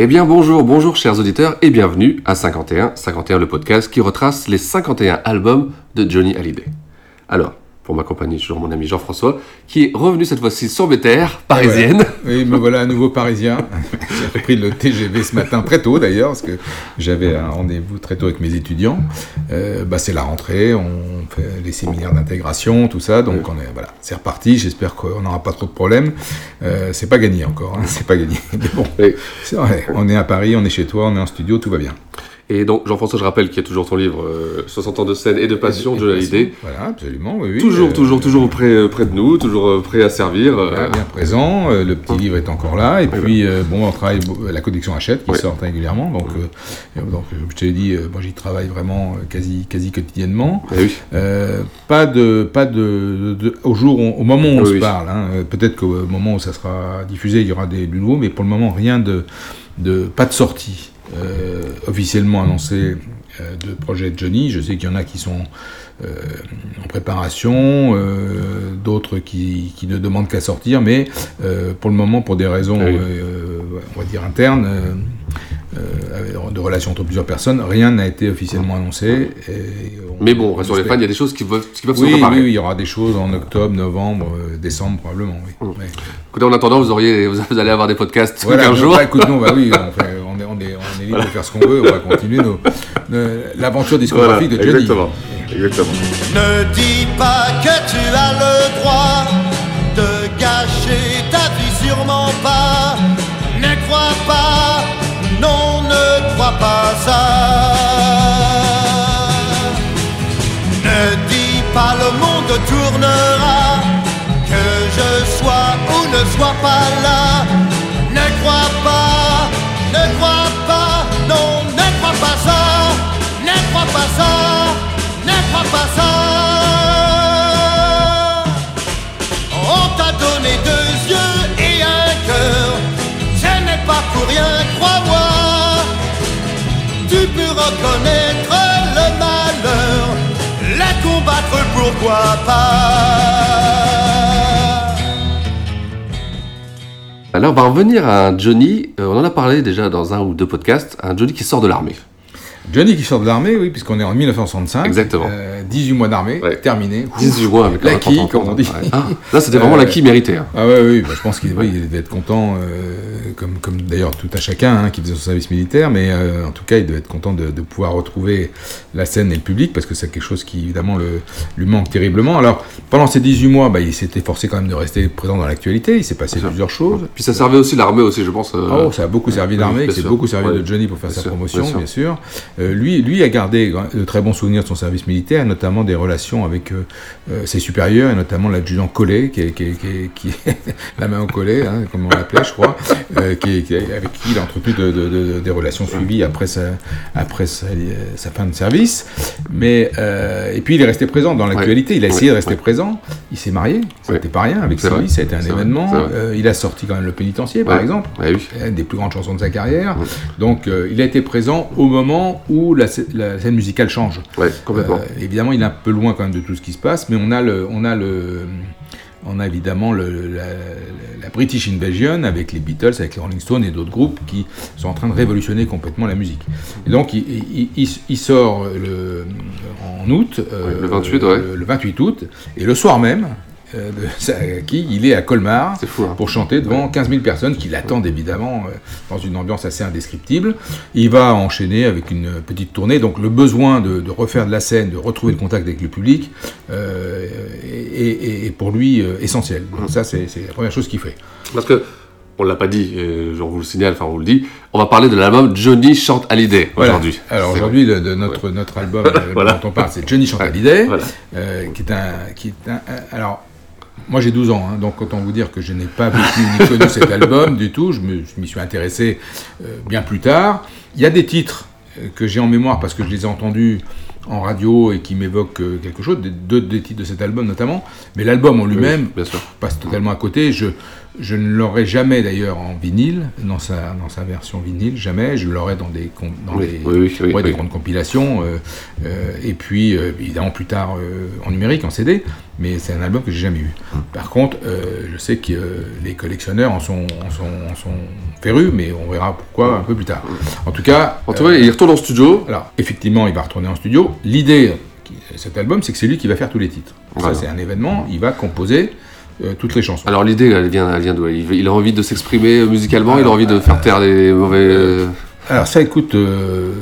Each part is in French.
Eh bien bonjour, bonjour chers auditeurs et bienvenue à 51, 51 le podcast qui retrace les 51 albums de Johnny Hallyday. Alors, pour m'accompagner toujours mon ami Jean-François, qui est revenu cette fois-ci sur mes terres parisiennes. Oui, me voilà à nouveau parisien. J'ai pris le TGV ce matin très tôt d'ailleurs, parce que j'avais un rendez-vous très tôt avec mes étudiants. Euh, bah, c'est la rentrée, on fait les séminaires d'intégration, tout ça, donc on est voilà, c'est reparti. J'espère qu'on n'aura pas trop de problèmes. Euh, c'est pas gagné encore, hein, c'est pas gagné. Mais bon, vrai, on est à Paris, on est chez toi, on est en studio, tout va bien. Et donc, Jean-François, je rappelle qu'il y a toujours ton livre euh, 60 ans de scène et de passion, de Hallyday. Voilà, absolument, oui. oui toujours, euh, toujours, toujours près, euh, près de nous, toujours euh, prêt à servir. Voilà, bien présent, le petit livre est encore là. Et puis, bon, on travaille, la collection Hachette qui sort régulièrement. Donc, donc je te l'ai dit, moi j'y travaille vraiment quasi, quasi quotidiennement. Oui. pas de, pas de, de, au jour, au moment où on se parle. Hein, Peut-être qu'au moment où ça sera diffusé, il y aura des du nouveau, mais pour le moment, rien de, de pas de sortie. Euh, officiellement annoncé euh, de projet Johnny. Je sais qu'il y en a qui sont euh, en préparation, euh, d'autres qui, qui, ne demandent qu'à sortir, mais pour le moment, pour des raisons, oui. on va dire internes, de relations entre plusieurs personnes, rien n'a été officiellement annoncé. On, mais bon, sur les fans, il y a des choses qui peuvent, qui peuvent oui, se préparer. Oui, oui, il y aura des choses en octobre, novembre, décembre probablement. Oui. Mais... Écoutez, en attendant, vous, auriez, vous allez avoir des podcasts voilà, 15 jours. Bah, écoute, non, bah oui, on, fait, libre de faire ce qu'on veut, on va continuer nos, nos, l'aventure discographique voilà, de Johnny. Exactement. Exactement. Ne dis pas que tu as le droit de gâcher ta vie, sûrement pas. Ne crois pas, non, ne crois pas ça. Ne dis pas le monde tournera, que je sois ou ne sois pas là. Pour rien, crois-moi. Tu peux reconnaître le malheur, la combattre, pourquoi pas. Alors, on va revenir à un Johnny, euh, on en a parlé déjà dans un ou deux podcasts, un Johnny qui sort de l'armée. Johnny qui sort de l'armée, oui, puisqu'on est en 1965. Exactement. Euh, 18 mois d'armée, Ouais. terminé. 18 mois avec L'acquis, important, comme on dit. ouais. Ah, là, c'était vraiment Euh, l'acquis mérité. hein. Ah ouais, oui, bah, je pense qu'il oui, devait être content, euh, comme, comme d'ailleurs tout à chacun hein, qui faisait son service militaire, mais euh, en tout cas, il devait être content de, de pouvoir retrouver la scène et le public, parce que c'est quelque chose qui, évidemment, le, lui manque terriblement. Alors, pendant ces 18 mois, bah, il s'était forcé quand même de rester présent dans l'actualité, il s'est passé plusieurs choses. Puis ça servait aussi l'armée aussi, je pense. euh, Oh, ça a beaucoup servi l'armée, sûr. beaucoup servi de Johnny pour faire sa promotion, bien bien sûr. Euh, lui, lui a gardé de très bons souvenirs de son service militaire, notamment des relations avec euh, euh, ses supérieurs, et notamment l'adjudant Collet, qui est, qui est- qui est- qui est la main au collet, hein, comme on l'appelait, je crois, euh, qui avec qui il a entretenu de- de- de- des relations suivies après sa, après sa, sa fin de service. Mais, euh, et puis il est resté présent dans l'actualité, il a essayé de rester présent, il s'est marié, c'était pas rien, avec. Sylvie, ça a été un événement. Euh, il a sorti quand même le pénitencier, par exemple. Une des plus grandes chansons de sa carrière. Donc, euh, il a été présent au moment où la, sc- la scène musicale change. Ouais, complètement. Euh, évidemment, il est un peu loin quand même de tout ce qui se passe, mais on a le, on a le, on a évidemment le, la, la British Invasion avec les Beatles, avec les Rolling Stones et d'autres groupes qui sont en train de révolutionner complètement la musique. Et donc, il, il- il- il sort le, en août, euh, Ouais, le 28, ouais. le, le 28 août, et le soir même, de Sakaki, il est à Colmar hein. pour chanter devant 15 000 personnes qui l'attendent évidemment euh, dans une ambiance assez indescriptible. Il va enchaîner avec une petite tournée, donc le besoin de, de refaire de la scène, de retrouver le contact avec le public euh, est, est, pour lui euh, essentiel. Donc ça, c'est la première chose qu'il fait. Parce que on l'a pas dit, euh, je vous le signale, enfin on vous le dit, on va parler de l'album Johnny chante Hallyday Voilà. aujourd'hui. Alors aujourd'hui, notre, notre album euh, Voilà. dont on parle, c'est Johnny chante Hallyday, Voilà. euh, qui est un, qui est un- alors. Moi j'ai 12 ans, hein, donc autant vous dire que je n'ai pas vécu ni connu cet album du tout, je m'y suis intéressé euh, bien plus tard. Il y a des titres euh, que j'ai en mémoire parce que je les ai entendus en radio et qui m'évoquent euh, quelque chose, des- deux des titres de cet album notamment, mais l'album en lui-même passe totalement à côté. Je, je ne l'aurai jamais d'ailleurs en vinyle, dans sa, dans sa version vinyle, jamais. Je l'aurai dans des, dans Oui, des, oui, oui, oui, ouais, des grandes compilations, euh, euh, et puis euh, évidemment plus tard en numérique, en CD, mais c'est un album que j'ai jamais eu. Par contre, je sais que les collectionneurs en sont, en, sont, en sont férus, mais on verra pourquoi un peu plus tard. En tout cas... En tout cas, il retourne en studio. Alors, effectivement, il va retourner en studio. L'idée de cet album, c'est que c'est lui qui va faire tous les titres. Voilà. Ça, c'est un événement, il va composer euh, toutes les chansons. Alors l'idée, elle vient, elle vient d'où? Il, a envie de s'exprimer musicalement, il a envie de faire taire les mauvais... euh, Alors ça, écoute, euh,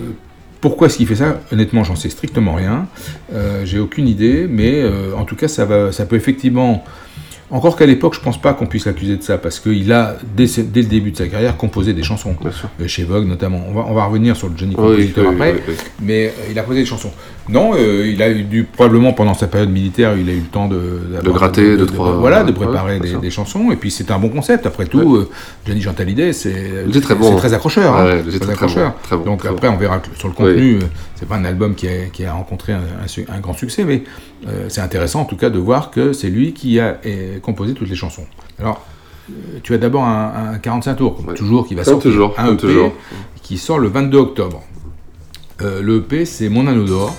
pourquoi est-ce qu'il fait ça? Honnêtement, j'en sais strictement rien. Euh, J'ai aucune idée, mais euh, en tout cas, ça, va, ça peut effectivement... Encore qu'à l'époque, je pense pas qu'on puisse l'accuser de ça, parce qu'il a, dès, le début de sa carrière, composé des chansons. Euh, chez Vogue notamment. On va, on va revenir sur le Johnny Compositeur oui, après, oui, oui. mais euh, il a posé des chansons. Non, euh, il a eu dû, probablement pendant sa période militaire, il a eu le temps de... d'avoir- gratter deux, trois- Voilà, de préparer des, chansons, et puis c'est un bon concept. Après tout, euh, Johnny Chantalidé, c'est Il est très bon, c'est hein. très accrocheur. Ouais, hein. Très accrocheur. bon, très bon, Donc très après, bon. on verra sur le contenu, c'est pas un album qui a, qui a rencontré un, un su- un grand succès, mais euh, c'est intéressant en tout cas de voir que c'est lui qui a euh, composé toutes les chansons. Alors, euh, tu as d'abord un, un 45 tours, comme toujours, qui va sortir. toujours, un EP toujours. qui sort le 22 octobre. Euh, le EP, c'est Mon Anneau d'Or.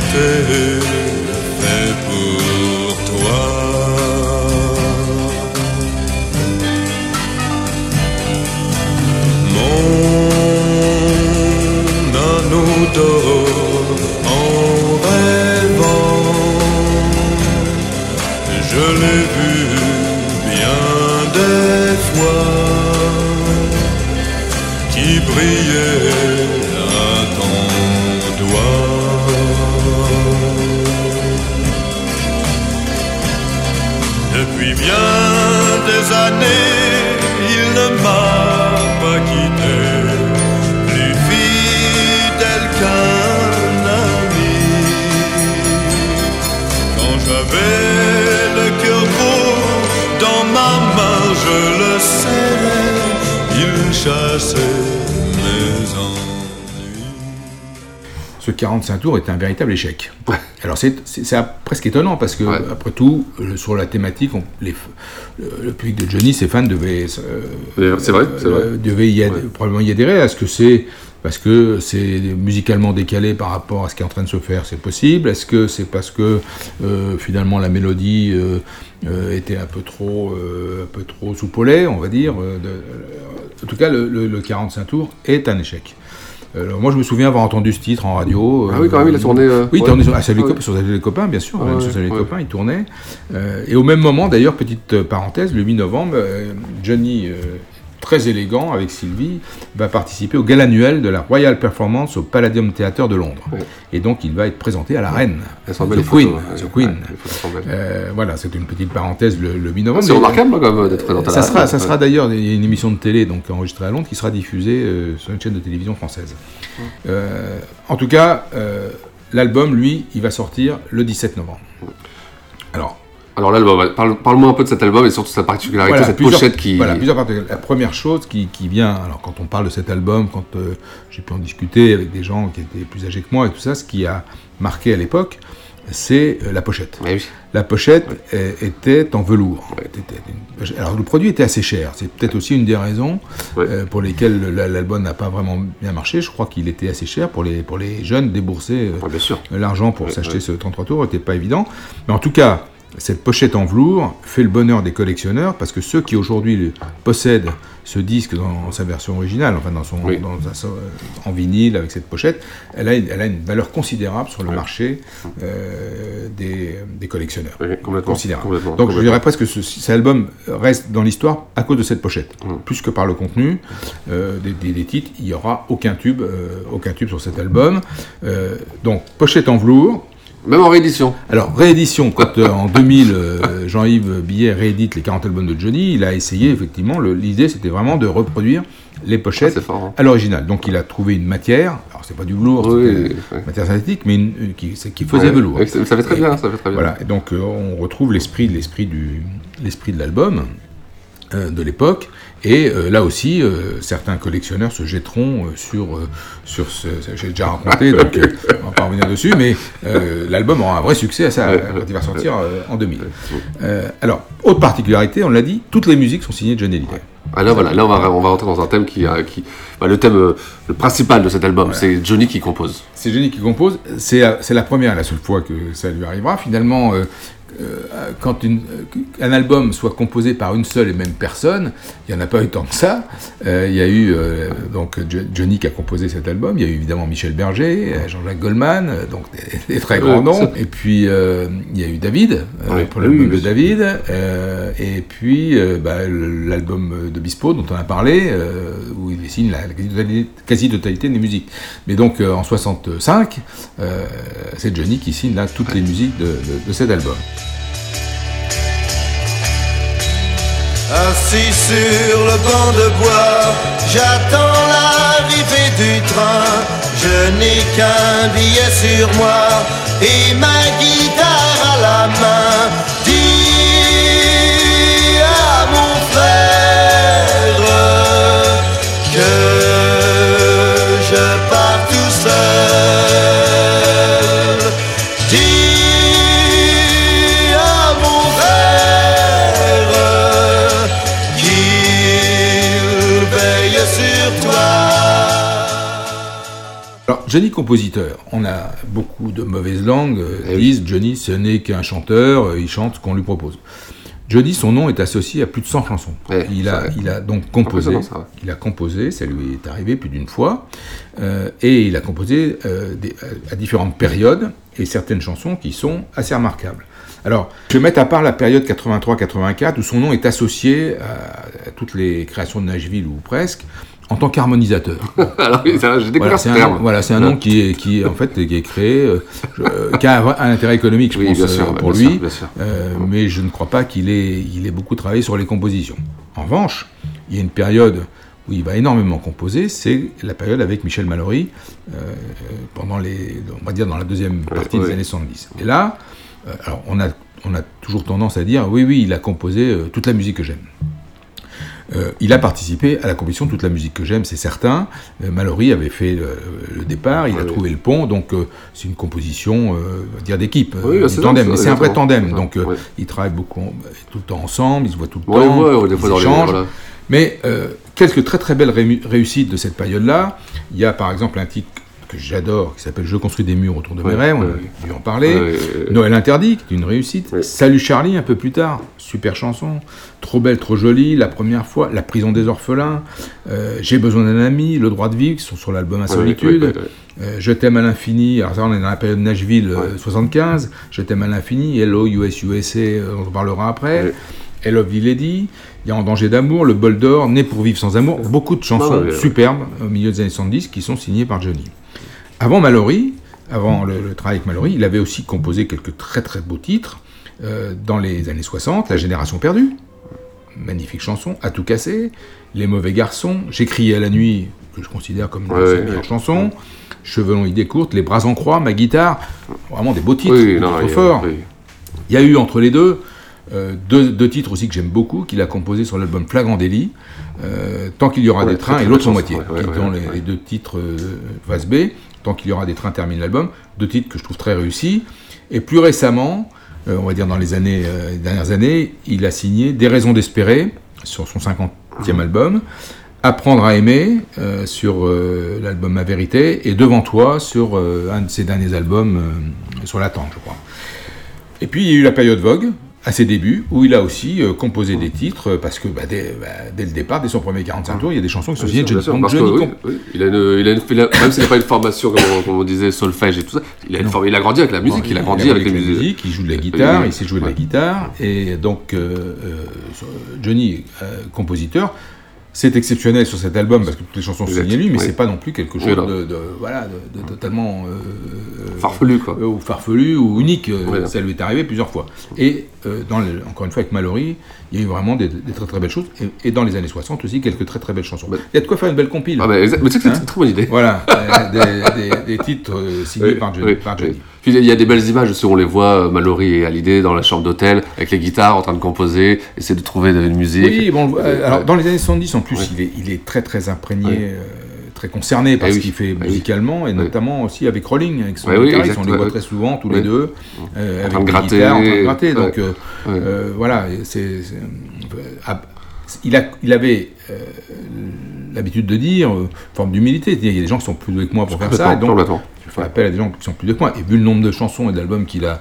Il mes ennuis. Ce 45 tours est un véritable échec. Alors c'est c'est- c'est presque étonnant parce que après tout, sur la thématique, on- les, le, le public de Johnny, ses fans devaient, euh, C'est vrai, c'est vrai. euh, devaient y ad- probablement y adhérer. Est-ce que c'est parce que c'est musicalement décalé par rapport à ce qui est en train de se faire, c'est possible Est-ce que c'est parce que euh, finalement la mélodie euh, euh, était un peu trop, euh, un peu trop soupolée, on va dire de- En tout cas, le, le- le 45 tours est un échec. Alors, moi, je me souviens avoir entendu ce titre en radio. Ah oui, quand même, il a tourné, oui, il tournait sur, ah, Salut Ah les copains, bien sûr. Ah même ouais, sur Salut les ouais. copains, il tournait. Et au même moment, d'ailleurs, petite parenthèse, le 8 novembre, Johnny, très élégant avec Sylvie, va participer au gala annuel de la Royal Performance au Palladium Theatre de Londres. Et donc, il va être présenté à la reine. Sont The Queen. photos, ouais. The Queen. Ouais. Euh, voilà, c'est une petite parenthèse le, le 8 novembre. C'est remarquable, hein, quand même, d'être présenté à ça la sera, reine. ça sera d'ailleurs une émission de télé donc enregistrée à Londres qui sera diffusée euh, sur une chaîne de télévision française. Euh, en tout cas, l'album, lui, il va sortir le 17 novembre. Alors, Alors l'album, parle-moi un peu de cet album et surtout sa particularité, voilà, cette pochette qui... Voilà, plusieurs particularités. La première chose qui, qui vient, alors quand on parle de cet album, quand euh, j'ai pu en discuter avec des gens qui étaient plus âgés que moi et tout ça, ce qui a marqué à l'époque, c'est euh, la pochette. la pochette était en velours. Alors le produit était assez cher. C'est peut-être aussi une des raisons euh, pour lesquelles l'album n'a pas vraiment bien marché. Je crois qu'il était assez cher pour les, pour les jeunes. Débourser euh, l'argent pour s'acheter ce 33 tours n'était pas évident. Mais en tout cas, cette pochette en velours fait le bonheur des collectionneurs parce que ceux qui aujourd'hui possèdent ce disque dans sa version originale, enfin dans son, en vinyle avec cette pochette, elle a, elle a une valeur considérable sur le marché euh, des, collectionneurs. complètement, considérable. Donc je dirais presque que cet album reste dans l'histoire à cause de cette pochette, plus que par le contenu euh, des, titres. Il n'y aura aucun tube, euh, aucun tube sur cet album. donc pochette en velours même en réédition. Alors, réédition, quand euh, en 2000, euh, Jean-Yves Billet réédite les 40 albums de Johnny, il a essayé, effectivement, l'idée c'était vraiment de reproduire les pochettes ah, hein. à l'original. Donc il a trouvé une matière, alors c'est pas du velours, une matière synthétique, mais qui, qui, faisait velours. Ça, fait très bien, ça fait très bien. Voilà, et donc euh, on retrouve l'esprit de l'album de l'époque, et euh, là aussi, euh, certains collectionneurs se jetteront euh, sur, sur ce. J'ai déjà raconté, donc on va pas revenir dessus, mais l'album aura un vrai succès à ça, quand il va sortir en 2000. alors, autre particularité, on l'a dit, toutes les musiques sont signées de John Hallyday. Ah là, voilà, là on va, on va rentrer dans un thème qui. qui bah, le thème le principal de cet album, c'est Johnny qui compose. C'est Johnny qui compose, c'est la première et la seule fois que ça lui arrivera. Finalement, euh, quand une, euh, un album soit composé par une seule et même personne, il n'y en a pas eu tant que ça. Euh, il y a eu donc Johnny qui a composé cet album, il y a eu évidemment Michel Berger, Jean-Jacques Goldman, donc des, très grands noms. Et puis il y a eu David, pour l'album de David, et puis bah, l'album de Bispo dont on a parlé, où il signe la quasi-totalité des musiques. Mais donc en 65, c'est Johnny qui signe là toutes les musiques de, de cet album. Assis sur le banc de bois, j'attends l'arrivée du train. Je n'ai qu'un billet sur moi et ma guitare à la main. Johnny compositeur, on a beaucoup de mauvaises langues, eh disent Johnny ce n'est qu'un chanteur, euh, il chante ce qu'on lui propose. Johnny, son nom est associé à plus de 100 chansons. Eh, il, a, il a donc composé, il a composé, ça lui est arrivé plus d'une fois, euh, et il a composé euh, à différentes périodes, et certaines chansons qui sont assez remarquables. Alors, je vais mettre à part la période 83-84, où son nom est associé à, toutes les créations de Nashville, ou presque, en tant qu'harmonisateur. Alors j'ai voilà, c'est un, voilà, c'est un nom qui est, qui en fait qui est créé, euh, qui a un, intérêt économique, je pense, euh, pour lui, euh, mais je ne crois pas qu'il ait, il ait beaucoup travaillé sur les compositions. En revanche, il y a une période où il va énormément composer, c'est la période avec Michel Mallory, pendant les, on va dire dans la deuxième partie des années 70. Et là, alors on a, on a toujours tendance à dire, oui, oui, il a composé toute la musique que j'aime. Euh, il a participé à la composition de toute la musique que j'aime, c'est certain. Euh, Mallory avait fait le, départ, il a trouvé le pont, donc euh, c'est une composition, dire d'équipe, tandem. Mais c'est un vrai tandem, donc ils travaillent beaucoup, tout le temps ensemble, ils se voient tout le temps, ils échangent. Mais quelques très très belles réussites de cette période-là. Il y a par exemple un titre que j'adore, qui s'appelle Je construis des murs autour de mes rêves, on a dû en parler. Noël interdit, qui est une réussite. Salut Charlie, un peu plus tard, super chanson. Trop belle, trop jolie, la première fois. La prison des orphelins, euh, J'ai besoin d'un ami, Le droit de vivre, qui sont sur l'album Insolitude. Euh, je t'aime à l'infini, alors ça on est dans la période Nashville 75. Euh, Je t'aime à l'infini, Hello US USA, on en parlera après. Hello of Lady, il y a En danger d'amour, Le bol d'or, Né pour vivre sans amour, beaucoup de chansons superbes au milieu des années 70 qui sont signées par Johnny. Avant Mallory, avant le, travail avec Mallory, il avait aussi composé quelques très très beaux titres euh, dans les années 60, La Génération perdue, magnifique chanson, À tout casser, Les mauvais garçons, J'ai crié à la nuit, que je considère comme une ouais, meilleure chanson, Cheveux longs, idées courtes, Les bras en croix, Ma guitare, vraiment des beaux titres, oui, trop forts. Il y a eu entre les deux euh, deux, titres aussi que j'aime beaucoup, qu'il a composé sur l'album Flagrant délit, euh, Tant qu'il y aura des trains et l'autre moitié, qui sont les, deux titres face B. Qu'il y aura des trains termine l'album, deux titres que je trouve très réussis. Et plus récemment, on va dire dans les années, dernières années, il a signé Des raisons d'espérer sur son 50e album, Apprendre à aimer sur l'album Ma vérité et Devant toi sur un de ses derniers albums sur l'attente, je crois. Et puis il y a eu la période Vogue, à ses débuts, où il a aussi euh, composé des titres, parce que bah, dès, bah, dès, le départ, dès son premier 45 tours, il y a des chansons qui sont signées de Johnny, parce Johnny oui, oui. Il a une, il a une, Même s'il n'a pas une formation, comme on, disait, solfège et tout ça, il a, une il a grandi avec la musique, il, a grandi avec, la musique. Il joue de la guitare, il sait jouer de la guitare, et donc euh, euh, Johnny, compositeur, c'est exceptionnel sur cet album parce que toutes les chansons sont signées lui, mais c'est pas non plus quelque chose de, voilà, de, totalement euh, farfelu quoi, euh, ou farfelu ou unique. Euh, ça lui est arrivé plusieurs fois. Et dans encore une fois avec Mallory, il y a eu vraiment des, très très belles choses. Et, dans les années 60 aussi quelques très très belles chansons. il y a de quoi faire une belle compile. Ah bah, mais c'est une hein très bonne idée. Voilà, des, titres signés par Johnny. Puis il y a des belles images aussi, on les voit, Mallory et Hallyday dans la chambre d'hôtel, avec les guitares en train de composer, essayer de trouver une musique. Oui, bon, alors dans les années 70 en plus, il, est, il, est, très très imprégné. Euh, très concerné par eh ce qu'il fait eh musicalement et notamment aussi avec Rolling avec son oui, guitariste, on les voit très souvent tous les deux euh, en train de gratter, en train de gratter. Donc euh, euh, voilà c'est il, a, il avait l'habitude de dire, euh, forme d'humilité, il y a des gens qui sont plus doués que moi pour faire ça, et donc je fais appel à des gens qui sont plus doués que moi. Et vu le nombre de chansons et d'albums qu'il a,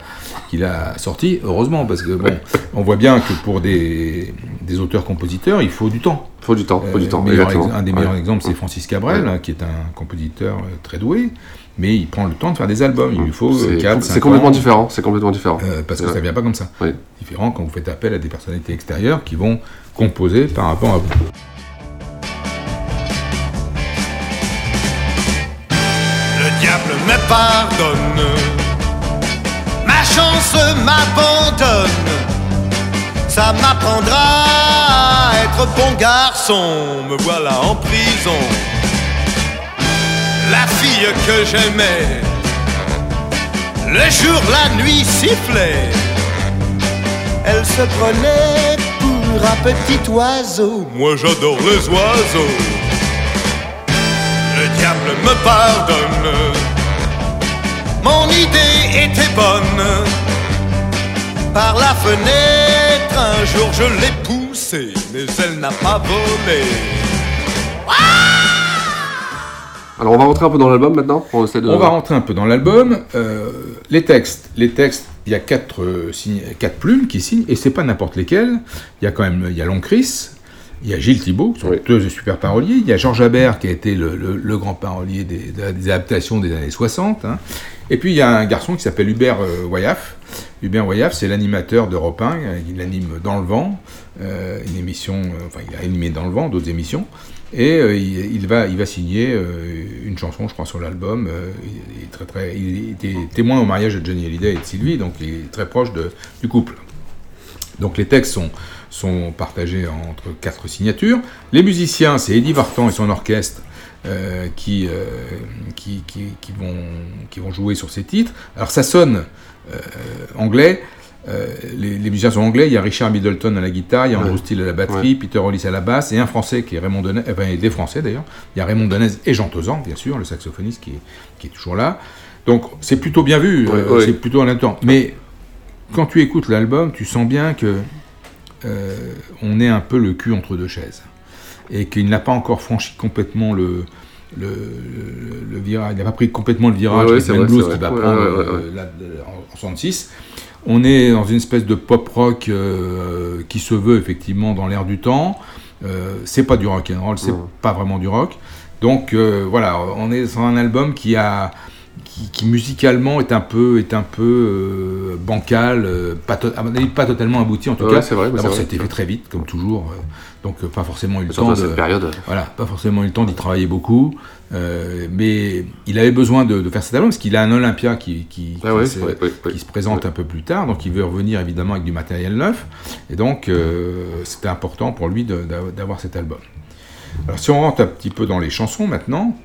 qu'il a sortis, heureusement, parce que bon, on voit bien que pour des, des auteurs-compositeurs, il faut du temps. Il faut du temps, faut du temps. un des meilleurs exemples, c'est Francis Cabrel, hein, qui est un compositeur euh, très doué mais il prend le temps de faire des albums. Il lui faut 4, C'est complètement différent. C'est complètement différent. Euh, parce que ça vient pas comme ça. Différent quand vous faites appel à des personnalités extérieures qui vont composer par rapport à vous. diable me pardonne. Ma chance m'abandonne. Ça m'apprendra à être bon garçon. Me voilà en prison. La fille que j'aimais, le jour, la nuit sifflait. Elle se prenait un petit oiseau. Moi j'adore les oiseaux le diable me pardonne. Mon idée était bonne. Par la fenêtre, un jour je l'ai poussée, mais elle n'a pas volé. Alors on va rentrer un peu dans l'album maintenant. On, va rentrer un peu dans l'album. Euh, les textes, les textes, il y a quatre, euh, quatre plumes qui signent et c'est pas n'importe lesquelles. Il y a quand même, il y a Long Chris, il y a Gilles Thibault, qui sont deux super paroliers. Il y a Georges Habert, qui a été le, grand parolier des, adaptations des années 60. Hein. Et puis il y a un garçon qui s'appelle Hubert euh, Wayaf. Hubert Wayaf, c'est l'animateur d'Europe 1. Il anime Dans le vent, euh, une émission, euh, enfin il a animé Dans le vent, d'autres émissions. Et il, va, il va signer une chanson, je crois, sur l'album. très, il était témoin au mariage de Johnny Hallyday et de Sylvie, donc il est très proche du couple. Donc les textes sont partagés entre quatre signatures. Les musiciens, c'est Eddie Vartan et son orchestre euh, qui, euh, vont, jouer sur ces titres. Alors ça sonne euh. Les, les, musiciens sont anglais. Il y a Richard Middleton à la guitare, il y a Andrew Steele à la batterie, Peter Hollis à la basse, et un français qui est Raymond Denez, enfin des français d'ailleurs. Il y a Raymond Denez et Jean Tozan, bien sûr, le saxophoniste qui est, qui est toujours là. Donc c'est plutôt bien vu, c'est plutôt en temps. Mais quand tu écoutes l'album, tu sens bien que euh, on est un peu le cul entre deux chaises. Et qu'il n'a pas encore franchi complètement le, le, virage, il n'a pas pris complètement le virage ouais, ouais, Blues qui va prendre euh, en 66. On est dans une espèce de pop rock euh, qui se veut effectivement dans l'air du temps. c'est pas du rock and roll, c'est pas vraiment du rock. Donc voilà, on est sur un album qui a qui, musicalement est un peu, est un peu euh, bancal, euh, pas, pas totalement abouti en tout cas. Vrai, D'abord, ça a été fait très vite, comme toujours, euh, donc pas forcément eu le temps. De, période. Voilà, pas forcément eu le temps d'y travailler beaucoup, mais il avait besoin de, faire cet album parce qu'il a un Olympia qui, qui, ah qui, se présente un peu plus tard, donc il veut revenir évidemment avec du matériel neuf, et donc c'était important pour lui d'avoir cet album. Alors si on rentre un petit peu dans les chansons maintenant,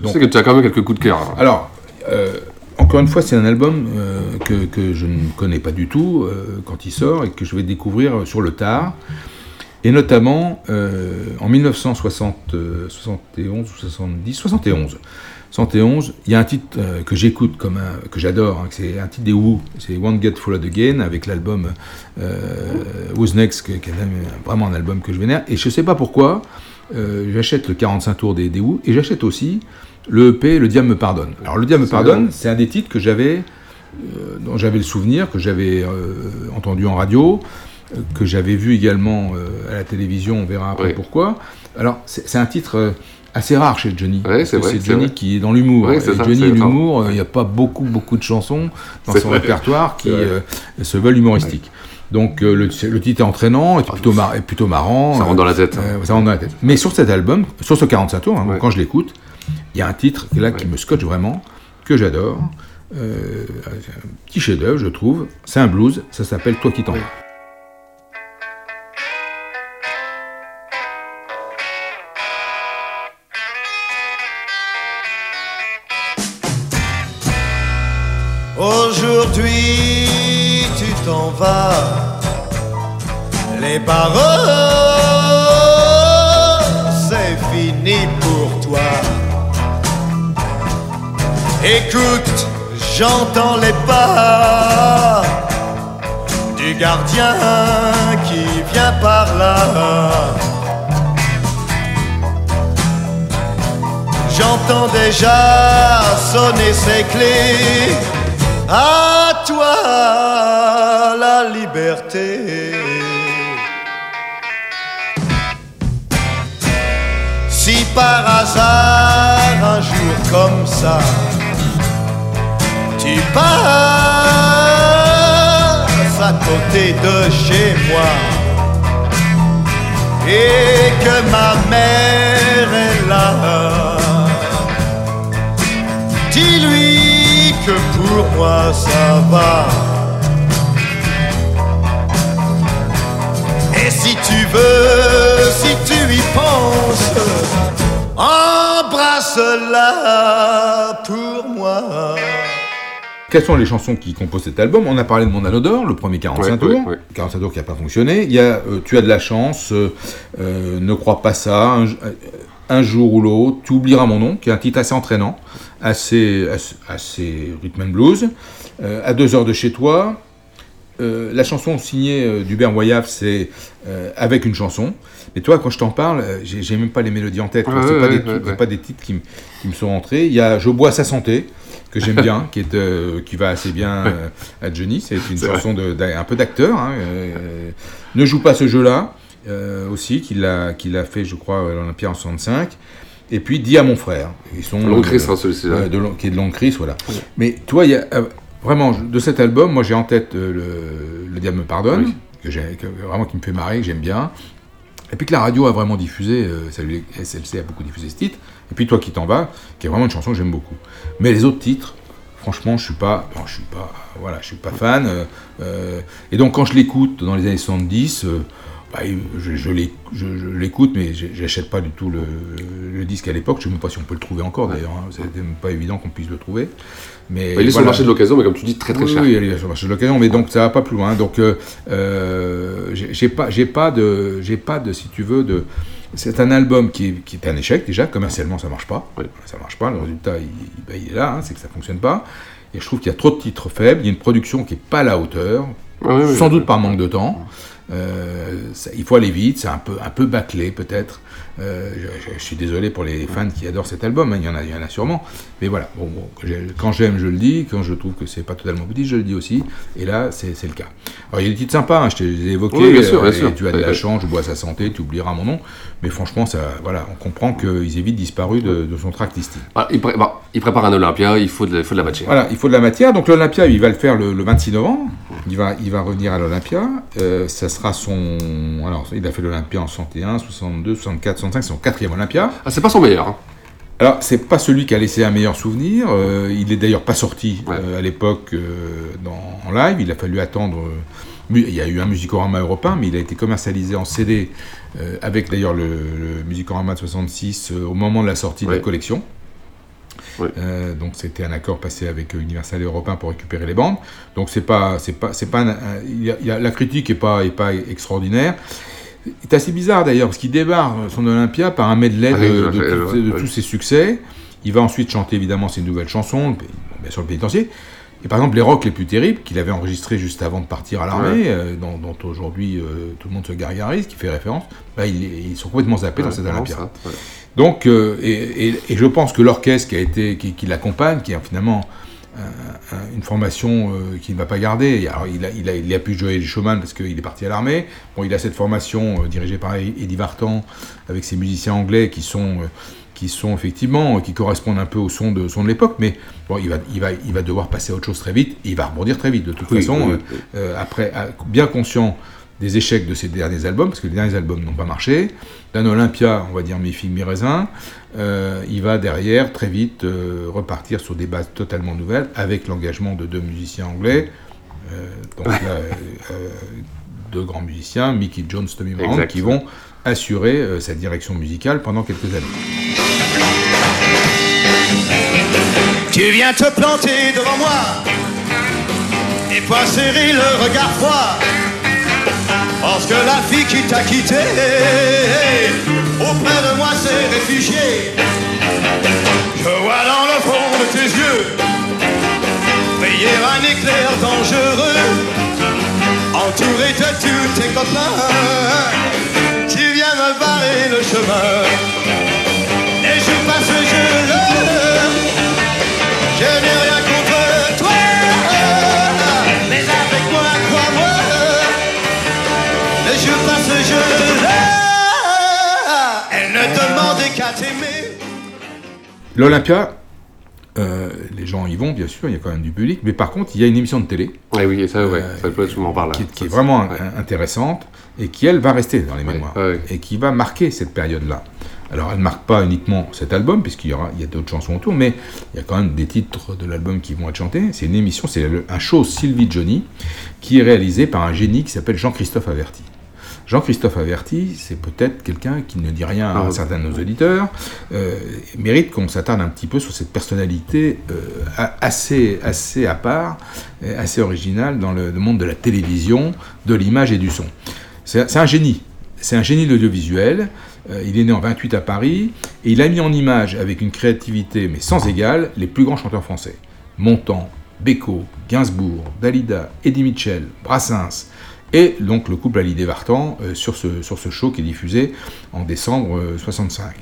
donc, sais que tu as quand même quelques coups de cœur. Alors, euh, encore une fois, c'est un album euh, que, je ne connais pas du tout euh, quand il sort et que je vais découvrir sur le tard. Et notamment, en 1971 ou 70, 71, 71, il y a un titre que j'écoute comme un, que j'adore, hein, c'est un titre des Who, c'est Won't Get Followed Again avec l'album Who's Next, qui est vraiment un album que je vénère. Et je sais pas pourquoi, j'achète le 45 tours des, des Who et j'achète aussi le EP Le Diable me pardonne. Alors Le Diable me pardonne, c'est un des titres que j'avais, euh, dont j'avais le souvenir, que j'avais euh, entendu en radio, euh, que j'avais vu également à la télévision, on verra après pourquoi. Alors c'est un titre assez rare chez Johnny. c'est Johnny qui est dans l'humour. Johnny, l'humour, il n'y a pas beaucoup, beaucoup de chansons dans son répertoire qui se veulent humoristiques. Donc le, titre est entraînant, est plutôt, est plutôt marrant. Ça rentre dans la tête. ça rentre dans la tête. Mais sur cet album, sur ce 45 tours, hein, quand je l'écoute, il y a un titre là qui me scotche vraiment, que j'adore. Euh, un petit chef-d'œuvre, je trouve. C'est un blues, ça s'appelle Toi qui t'en vas. Les paroles, c'est fini pour toi. Écoute, j'entends les pas du gardien qui vient par là. J'entends déjà sonner ses clés. À toi la liberté. Si par hasard un jour comme ça, tu passes à côté de chez moi et que ma mère est là. Dis-lui que pour moi ça va. Et si tu veux, si tu y penses, embrasse-la pour moi. Quelles sont les chansons qui composent cet album? On a parlé de Mon Anneau d'Or, le premier 45 tours, 45 tours qui n'a pas fonctionné. Il y a euh, Tu as de la chance, euh, euh, Ne crois pas ça, un, jour ou l'autre, Tu oublieras mon nom, qui est un titre assez entraînant, assez, assez, rhythm and blues. à deux heures de chez toi, la chanson signée d'Hubert Wayaf, c'est avec une chanson. Mais toi, quand je t'en parle, j'ai même pas les mélodies en tête. c'est pas, des titres qui, qui, me sont rentrés. Il y a Je bois sa santé, que j'aime bien, qui, est, euh, qui va assez bien euh, à Johnny. C'est une chanson de, un peu d'acteur. Hein, euh, ne joue pas ce jeu-là, aussi, qu'il a, qu'il a fait, je crois, à l'Olympia en 65. Et puis, Dis à mon frère. Ils sont, Long Chris, hein, celui-ci. qui est de Long Chris, voilà. Mais toi, il y a, vraiment, de cet album, moi j'ai en tête le, le Diable me pardonne, que que, vraiment qui me fait marrer, que j'aime bien. Et puis que la radio a vraiment diffusé, SLC a beaucoup diffusé ce titre. Et puis Toi qui t'en vas, qui est vraiment une chanson que j'aime beaucoup. Mais les autres titres, franchement, je suis pas, je suis pas, voilà, je suis pas fan. Euh, euh, et donc quand je l'écoute dans les années 70, euh, bah, je, je l'écoute, mais j'achète pas du tout le, disque à l'époque. Je ne sais même pas si on peut le trouver encore d'ailleurs. Hein. C'est même pas évident qu'on puisse le trouver. Mais il est sur le marché de l'occasion, mais comme tu dis, très très cher. Oui, il est sur le marché de l'occasion, mais donc ça va pas plus loin. Donc j'ai pas, j'ai pas de, j'ai pas de, si tu veux, de c'est un album qui est, un échec déjà, commercialement ça marche pas. Ça marche pas, le résultat il, ben, est là, hein, c'est que ça fonctionne pas. Et je trouve qu'il y a trop de titres faibles, il y a une production qui est pas à la hauteur, sans doute par manque de temps. Euh, il faut aller vite, c'est un peu, un peu bâclé peut-être. Euh, je, suis désolé pour les fans qui adorent cet album, hein, il, y en a, il y en a sûrement. Mais voilà, bon, quand j'aime, je le dis. Quand je trouve que c'est pas totalement petit, je le dis aussi. Et là, c'est le cas. Alors, il y a des titres sympas, hein, je t'ai évoqué. Oui, bien sûr, bien sûr. Tu as de la chance, je bois sa santé, tu oublieras mon nom. Mais franchement, ça, voilà, on comprend qu'ils est vite disparu de, son track listing. Ah, il, prépare un Olympia, il faut, de, faut de, la matière. Voilà, il faut de la matière. Donc l'Olympia, il va le faire le, 26 novembre. Il va, il va revenir à l'Olympia. Euh, ça sera son. Alors, il a fait l'Olympia en 61, 62, 64, 65, c'est son quatrième Olympia. Ah, c'est pas son meilleur. Hein. Alors, c'est pas celui qui a laissé un meilleur souvenir. Euh, il est d'ailleurs pas sorti euh, à l'époque en live. Il a fallu attendre. il y a eu un musicorama européen, mais il a été commercialisé en CD avec d'ailleurs le, le musicorama de 66 au moment de la sortie de la collection. Euh, donc c'était un accord passé avec Universal Européen pour récupérer les bandes. Donc c'est pas, c'est pas, c'est pas, y a, la critique est pas, est pas extraordinaire. C'est assez bizarre d'ailleurs, parce qu'il démarre son Olympia par un medley Ah de, de de ouais. tous ses succès. Il va ensuite chanter évidemment ses nouvelles chansons, bien sûr le pénitencier. Et par exemple, les rocs les plus terribles, qu'il avait enregistrés juste avant de partir à l'armée, Ouais. euh, dont, dont aujourd'hui euh, tout le monde se gargarise, qui fait référence, bah, il est- ils sont complètement zappés dans cette Olympia. Donc, euh, et, et- et je pense que l'orchestre qui a été, qui, qui l'accompagne, qui est finalement un- un- une formation euh, qu'il ne va pas garder. Alors, il a, il a, il a pu jouer les Schumann parce qu'il est parti à l'armée. Bon, il a cette formation euh, dirigée par Eddie Vartan avec ses musiciens anglais qui sont, euh, qui sont effectivement, euh, qui correspondent un peu au son de, son de l'époque. Mais bon, il va, il, va, il va devoir passer à autre chose très vite. Et il va rebondir très vite. De toute Oui, façon, oui, euh, oui. euh, après, à- bien conscient des échecs de ses derniers albums, parce que les derniers albums n'ont pas marché, d'un Olympia, on va dire mi-figue, mi-raisin, euh, il va derrière très vite euh, repartir sur des bases totalement nouvelles, avec l'engagement de deux musiciens anglais, euh, donc là, deux grands musiciens, Mickey Jones, Tommy Brown, qui vont assurer euh, sa direction musicale pendant quelques années. Tu viens te planter devant moi et pas serrer le regard froid. Parce que la fille qui t'a quitté auprès de moi s'est réfugiée. Je vois dans le fond de tes yeux briller un éclair dangereux, entouré de tous tes copains. Tu viens me barrer le chemin. Et je passe, je le qu'à t'aimer. L'Olympia, euh, les gens y vont, bien sûr, il y a quand même du public, mais par contre, il y a une émission de télé. Ouais, oui, ça, ouais, peut là. Qui, est vraiment ouais. intéressante et qui, elle, va rester dans les mémoires ouais, ouais. et qui va marquer cette période-là. Alors, elle ne marque pas uniquement cet album, puisqu'il y, aura, il y a d'autres chansons autour, mais il y a quand même des titres de l'album qui vont être chantés. C'est une émission, c'est un show Sylvie Johnny, qui est réalisé par un génie qui s'appelle Jean-Christophe Averti. Jean-Christophe Averti, c'est peut-être quelqu'un qui ne dit rien à Ah. certains de nos auditeurs, euh, mérite qu'on s'attarde un petit peu sur cette personnalité euh, assez, assez à part, euh, assez originale dans le, le monde de la télévision, de l'image et du son. C'est c'est un génie, c'est un génie de l'audiovisuel. Euh, il est né en 28 à Paris et il a mis en image, avec une créativité mais sans égale, les plus grands chanteurs français. Montand, Beko, Gainsbourg, Dalida, Eddie Mitchell, Brassens, et donc le couple Hallyday Vartan euh, sur, ce, sur ce show qui est diffusé en décembre euh, 65.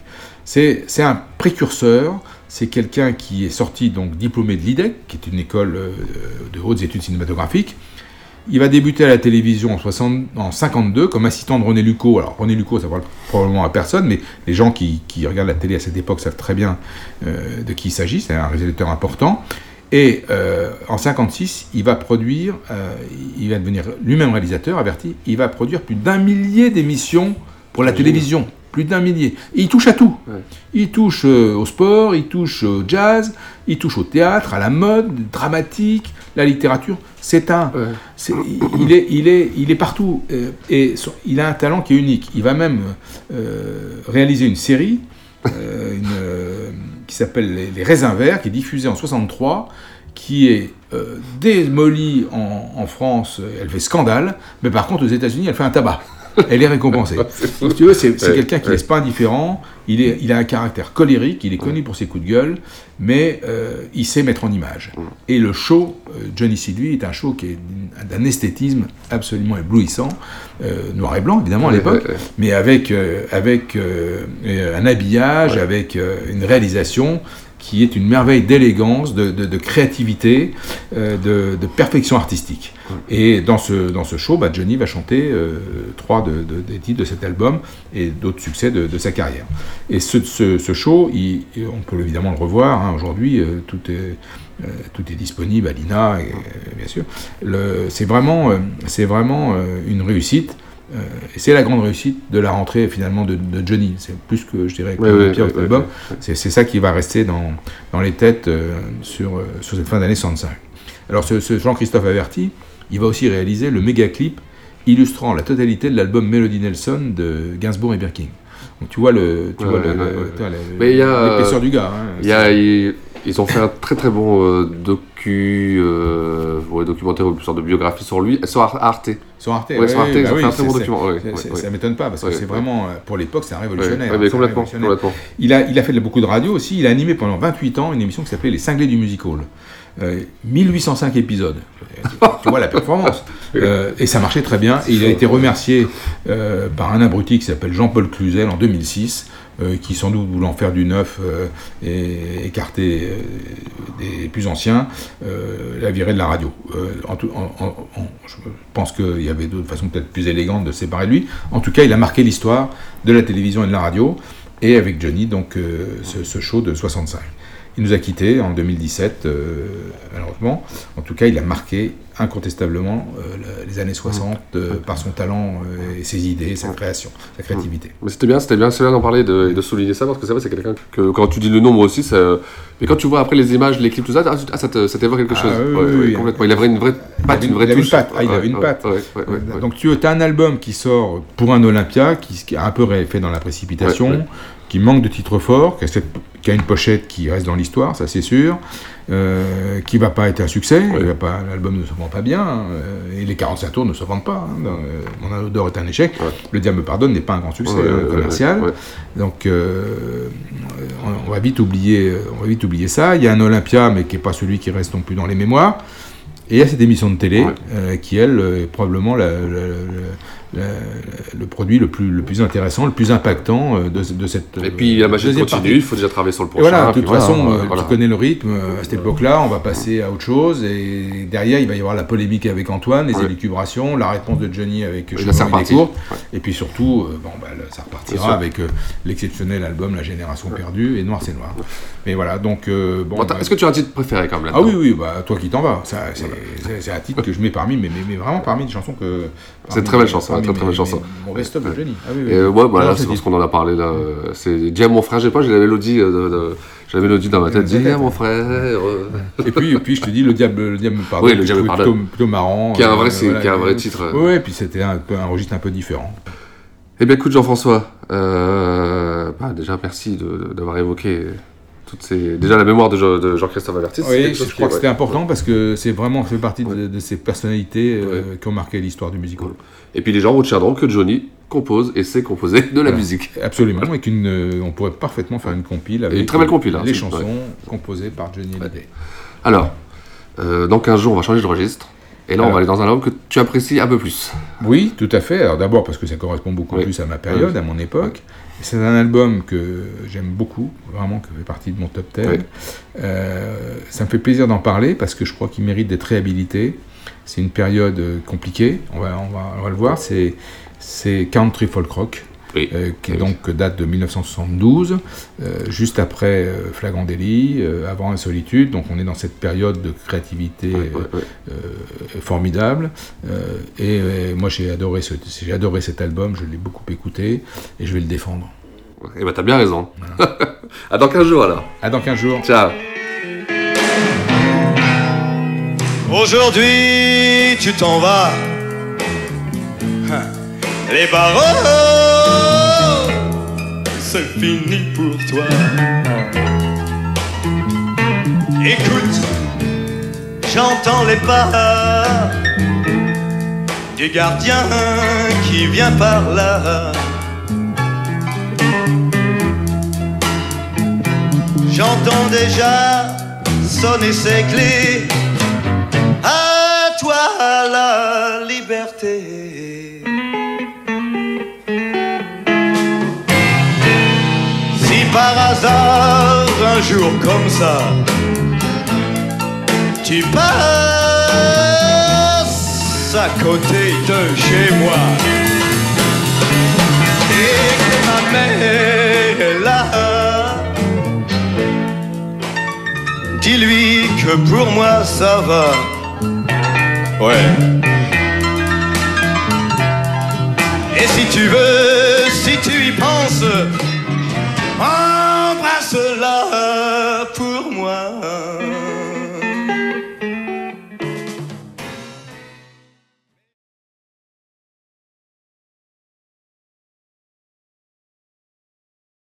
C'est c'est un précurseur, c'est quelqu'un qui est sorti donc diplômé de l'IDEC, qui est une école euh, de hautes études cinématographiques. Il va débuter à la télévision en, 60, en 52 comme assistant de René Lucot. Alors René Lucot, ça parle probablement à personne, mais les gens qui, qui regardent la télé à cette époque savent très bien euh, de qui il s'agit. C'est un réalisateur important. Et euh, en 56, il va produire, euh, il va devenir lui-même réalisateur, averti, il va produire plus d'un millier d'émissions pour la télévision. Plus d'un millier. Et il touche à tout. Il touche euh, au sport, il touche au jazz, il touche au théâtre, à la mode, dramatique, la littérature. C'est un. il, est, il, est, il est partout. euh, et il a un talent qui est unique. Il va même réaliser une série une, qui s'appelle les, Raisins Verts, qui est diffusée en 63, qui est euh, démolie en France. Elle fait scandale, mais par contre aux États-Unis, elle fait un tabac. Elle est récompensée. Tu veux, c'est Ouais, quelqu'un qui ouais. laisse pas indifférent. Il, est, il a un caractère colérique, il est connu pour ses coups de gueule, mais euh, il sait mettre en image. Et le show, euh, Johnny Sylvie, est un show qui est d'un esthétisme absolument éblouissant, euh, noir et blanc évidemment à l'époque, mais avec, avec un habillage, avec une réalisation qui est une merveille d'élégance, de, de- de créativité, euh, de, de perfection artistique. Et dans ce, dans ce show, bah, Johnny va chanter euh, trois de- de- des titres de cet album et d'autres succès de, sa carrière. Et ce, ce- ce show, il- on peut évidemment le revoir hein, aujourd'hui, euh, tout est... tout est disponible à l'INA, et, bien sûr. C'est vraiment, c'est vraiment une réussite. Euh, et c'est la grande réussite de la rentrée finalement de, de Johnny. C'est plus que je dirais que le pire de ouais, cet album. C'est ça qui va rester dans, dans les têtes euh, sur, euh, sur cette fin d'année 65. Alors ce, ce Jean-Christophe Averti, il va aussi réaliser le méga clip illustrant la totalité de l'album Melody Nelson de Gainsbourg et Birkin. Donc tu vois le, tu Ouais, vois ouais, le- l'épaisseur du gars. hein. Y a, il- Ils ont fait un très très bon euh, docu, euh, ouais, documentaire ou une sorte de biographie sur lui, sur Arte. Sur Arte, ouais, ouais, sur Arte, bah ils ont oui, fait un très bon document. Ça m'étonne pas parce que c'est vraiment, euh, pour l'époque, c'est un révolutionnaire. Complètement, complètement. Il a, il a fait beaucoup de radio aussi. Il a animé pendant 28 ans une émission qui s'appelait Les Cinglés du Music Hall. Euh, 1805 épisodes. tu vois la performance. Euh, et ça marchait très bien. Et il a été remercié euh, par un abruti qui s'appelle Jean-Paul Cluzel en 2006, euh, qui sans doute voulant faire du neuf euh, et écarter euh, des plus anciens, euh, l'a viré de la radio. Euh, je pense qu'il y avait d'autres façons peut-être plus élégantes de séparer lui. En tout cas, il a marqué l'histoire de la télévision et de la radio. Et avec Johnny, donc euh, ce, ce show de 65. Il nous a quittés en 2017, euh, malheureusement. En tout cas, il a marqué incontestablement euh, les années 60 euh, par son talent et ses idées, sa création, sa créativité. Mais c'était bien, c'était bien, c'est bien d'en parler de, et de souligner ça parce que c'est vrai, c'est quelqu'un que quand tu dis le nom, moi aussi, ça... mais quand tu vois après les images, les clips, tout ça, ah, ah, ça, te- ça t'évoque quelque Ah, chose. oui, Ouais, oui, ouais, oui. complètement. Il avait une vraie patte, il une avait, vraie il une patte. Ah, il avait une patte. ouais. Donc tu as un album qui sort pour un Olympia, qui, qui a un peu fait dans la précipitation, ouais. qui manque de titres forts, qui a, cette- qui a une pochette qui reste dans l'histoire, ça c'est sûr, euh, qui va pas être un succès, l'album ne se vend pas bien, euh, et les 45 tours ne se vendent pas. hein, dans, euh, Mon odeur est un échec. Le Diable me pardonne n'est pas un grand succès Ouais, hein, commercial. ouais. Donc euh, on, on va vite oublier, on va vite oublier ça. Il y a un Olympia, mais qui n'est pas celui qui reste non plus dans les mémoires. Et il y a cette émission de télé qui, elle, est probablement la- la- la- le produit le plus, le plus intéressant, le plus impactant euh, de, de cette. Et puis la deuxième continue, partie. il faut déjà travailler sur le Et prochain. voilà, de toute voilà, façon, euh, voilà. tu connais le rythme. euh, À cette époque-là, on va passer à autre chose. Et derrière, il va y avoir la polémique avec Antoine, les Ouais. élucubrations, la réponse de Johnny avec Et là, et. Ouais. Et puis surtout, euh, bon, bah, là, ça repartira avec euh, l'exceptionnel album La Génération Perdue et Noir c'est Noir. Mais voilà, donc. euh, bon, Bon, t'as- bah, Est-ce que tu as un titre préféré quand même ah oui, oui, bah, toi qui t'en vas. C'est, un titre que je mets parmi, mais, mais, mais vraiment parmi les chansons que. C'est une très belle chanson, très très belle chanson. Mon best-of de Johnny. Ah oui, oui. Et euh, voilà, Alors, c'est ce parce qu'on en a parlé là. euh, C'est à mon frère, j'ai pas, j'ai la mélodie, euh, de, de- j'ai la mélodie dans ma tête. Dis à mon frère. euh, Et puis, et puis je te dis, le diable, le diable me pardonne. Oui, le diable me pardonne. Plutôt, plutôt marrant. Qui a un euh, vrai signe, qui a un vrai euh, titre. Ouais, et puis c'était un, registre un peu différent. Eh bien, écoute, Jean-François, euh, bah, déjà, merci d'avoir évoqué toutes ces. Déjà, la mémoire de, Jean- de Jean-Christophe Avertis. Oui, je crois que ouais. c'était important parce que c'est vraiment fait partie de, de ces personnalités euh, qui ont marqué l'histoire du musical. Et puis, les gens retiendront que Johnny compose et sait composer de la Voilà. musique. Absolument, et qu'une, euh, on pourrait parfaitement faire une compile avec une très belle compile, hein, les c'est- chansons composées par Johnny Hallyday. Alors, euh, dans 15 jours, on va changer de registre. Et là, on va aller dans un album que tu apprécies un peu plus. Oui, tout à fait. Alors d'abord parce que ça correspond beaucoup Oui. plus à ma période, Oui. à mon époque. C'est un album que j'aime beaucoup, vraiment, qui fait partie de mon top 10. Oui. Euh, ça me fait plaisir d'en parler parce que je crois qu'il mérite d'être réhabilité. C'est une période euh, compliquée, on va, on va, on va le voir. C'est country folk rock. Euh, qui donc date de 1972, euh, juste après euh, Flagrant délit, euh, avant la solitude. Donc on est dans cette période de créativité euh, euh, formidable. Euh, et euh, moi j'ai adoré, ce, j'ai adoré cet album, je l'ai beaucoup écouté et je vais le défendre. Eh ben, t'as bien raison. à dans 15 jours, alors. À dans 15 jours. Ciao. Aujourd'hui, tu t'en vas. Hein. Les barreaux, c'est fini pour toi. Écoute, j'entends les pas du gardien qui vient par là. J'entends déjà sonner ses clés. À toi la liberté. Par hasard, un jour comme ça, tu passes à côté de chez moi et que ma mère est là, dis-lui que pour moi ça va. Ouais. Et si tu veux Ah!